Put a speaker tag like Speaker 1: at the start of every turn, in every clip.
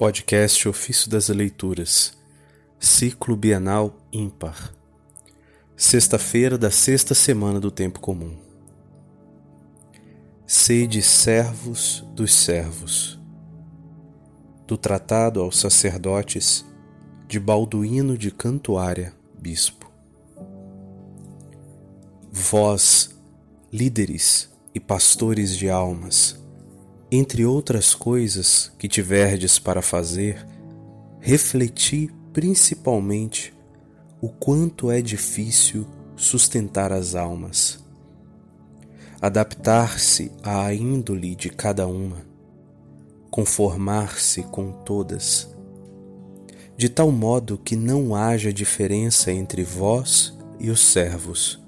Speaker 1: Podcast Ofício das Leituras, Ciclo Bienal Ímpar, Sexta-feira da sexta semana do Tempo Comum. Sede servos dos servos. Do Tratado aos Sacerdotes, de Balduíno de Cantuária, Bispo. Vós, líderes e pastores de almas, entre outras coisas que tiverdes para fazer, refleti principalmente o quanto é difícil sustentar as almas, adaptar-se à índole de cada uma, conformar-se com todas, de tal modo que não haja diferença entre vós e os servos,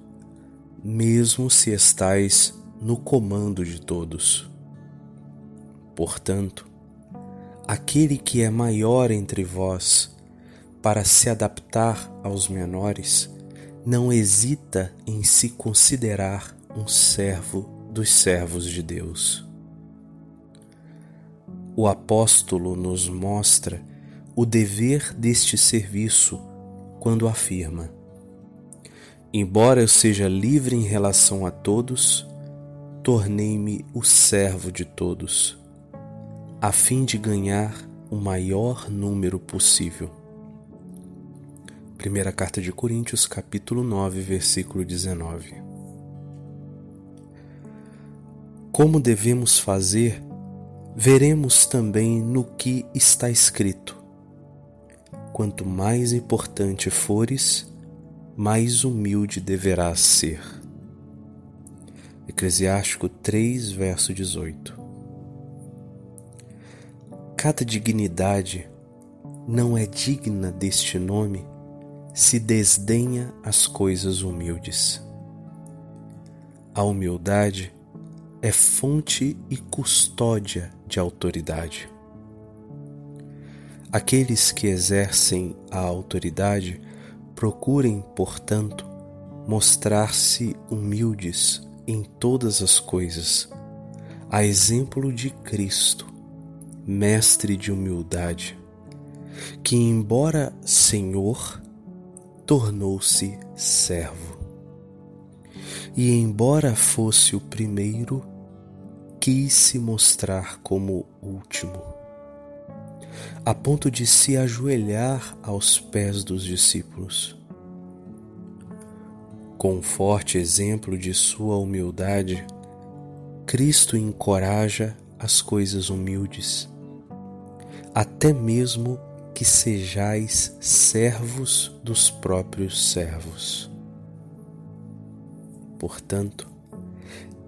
Speaker 1: mesmo se estais no comando de todos. Portanto, aquele que é maior entre vós, para se adaptar aos menores, não hesita em se considerar um servo dos servos de Deus. O apóstolo nos mostra o dever deste serviço quando afirma: Embora eu seja livre em relação a todos, tornei-me o servo de todos a fim de ganhar o maior número possível. Primeira carta de Coríntios, capítulo 9, versículo 19. Como devemos fazer, veremos também no que está escrito. Quanto mais importante fores, mais humilde deverás ser. Eclesiástico 3, verso 18 cada dignidade não é digna deste nome se desdenha as coisas humildes. A humildade é fonte e custódia de autoridade. Aqueles que exercem a autoridade procurem, portanto, mostrar-se humildes em todas as coisas, a exemplo de Cristo, mestre de humildade, que, embora Senhor, tornou-se servo. E, embora fosse o primeiro, quis se mostrar como último, a ponto de se ajoelhar aos pés dos discípulos. Com forte exemplo de sua humildade, Cristo encoraja as coisas humildes até mesmo que sejais servos dos próprios servos. Portanto,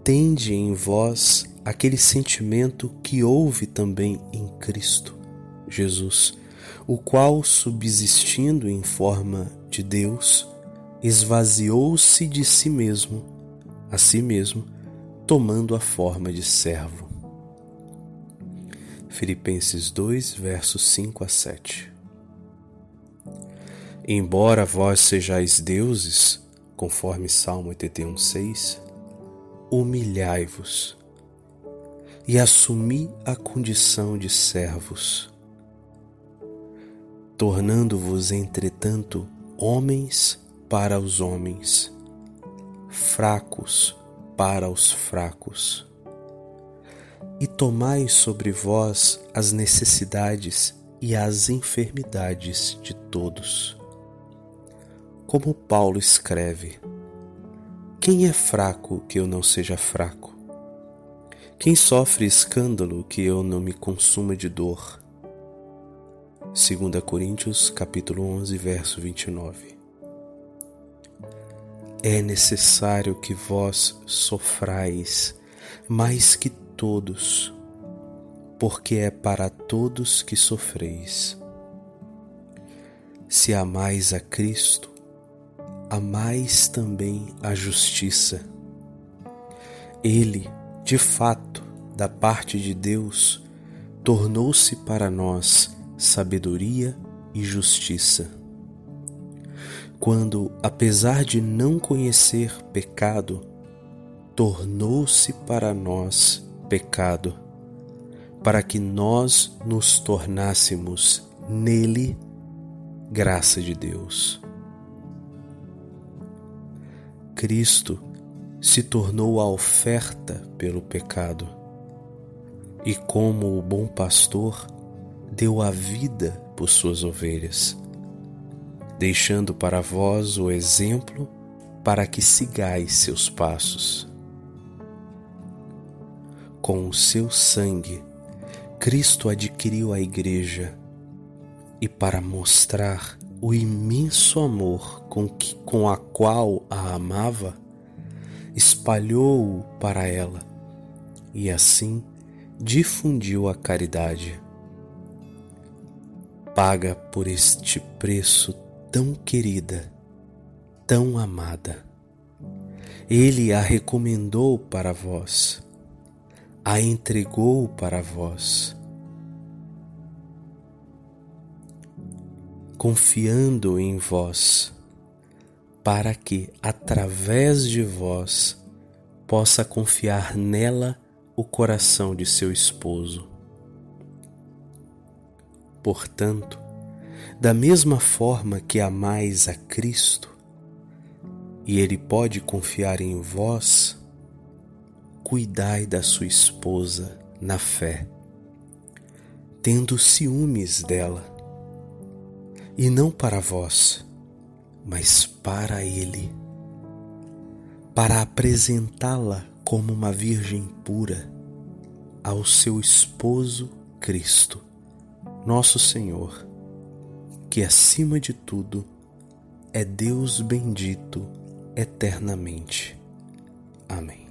Speaker 1: tende em vós aquele sentimento que houve também em Cristo Jesus, o qual, subsistindo em forma de Deus, esvaziou-se de si mesmo, a si mesmo, tomando a forma de servo Filipenses 2, versos 5 a 7. Embora vós sejais deuses, conforme Salmo 81, 6, humilhai-vos e assumi a condição de servos, tornando-vos, entretanto, homens para os homens, fracos para os fracos e tomai sobre vós as necessidades e as enfermidades de todos. Como Paulo escreve: Quem é fraco que eu não seja fraco? Quem sofre escândalo que eu não me consuma de dor? 2 Coríntios capítulo 11, verso 29. É necessário que vós sofrais mais que todos, porque é para todos que sofreis. Se amais a Cristo, amais também a justiça. Ele, de fato, da parte de Deus, tornou-se para nós sabedoria e justiça. Quando, apesar de não conhecer pecado, tornou-se para nós pecado, para que nós nos tornássemos nele graça de Deus. Cristo se tornou a oferta pelo pecado e, como o bom pastor, deu a vida por suas ovelhas, deixando para vós o exemplo para que sigais seus passos. Com o seu sangue, Cristo adquiriu a Igreja e, para mostrar o imenso amor com, que, com a qual a amava, espalhou-o para ela e assim difundiu a caridade. Paga por este preço tão querida, tão amada. Ele a recomendou para vós a entregou para vós. Confiando em vós, para que, através de vós, possa confiar nela o coração de seu esposo. Portanto, da mesma forma que amais a Cristo, e Ele pode confiar em vós, cuidai da sua esposa na fé, tendo ciúmes dela, e não para vós, mas para ele, para apresentá-la como uma virgem pura ao seu esposo Cristo, nosso Senhor, que acima de tudo é Deus bendito eternamente. Amém.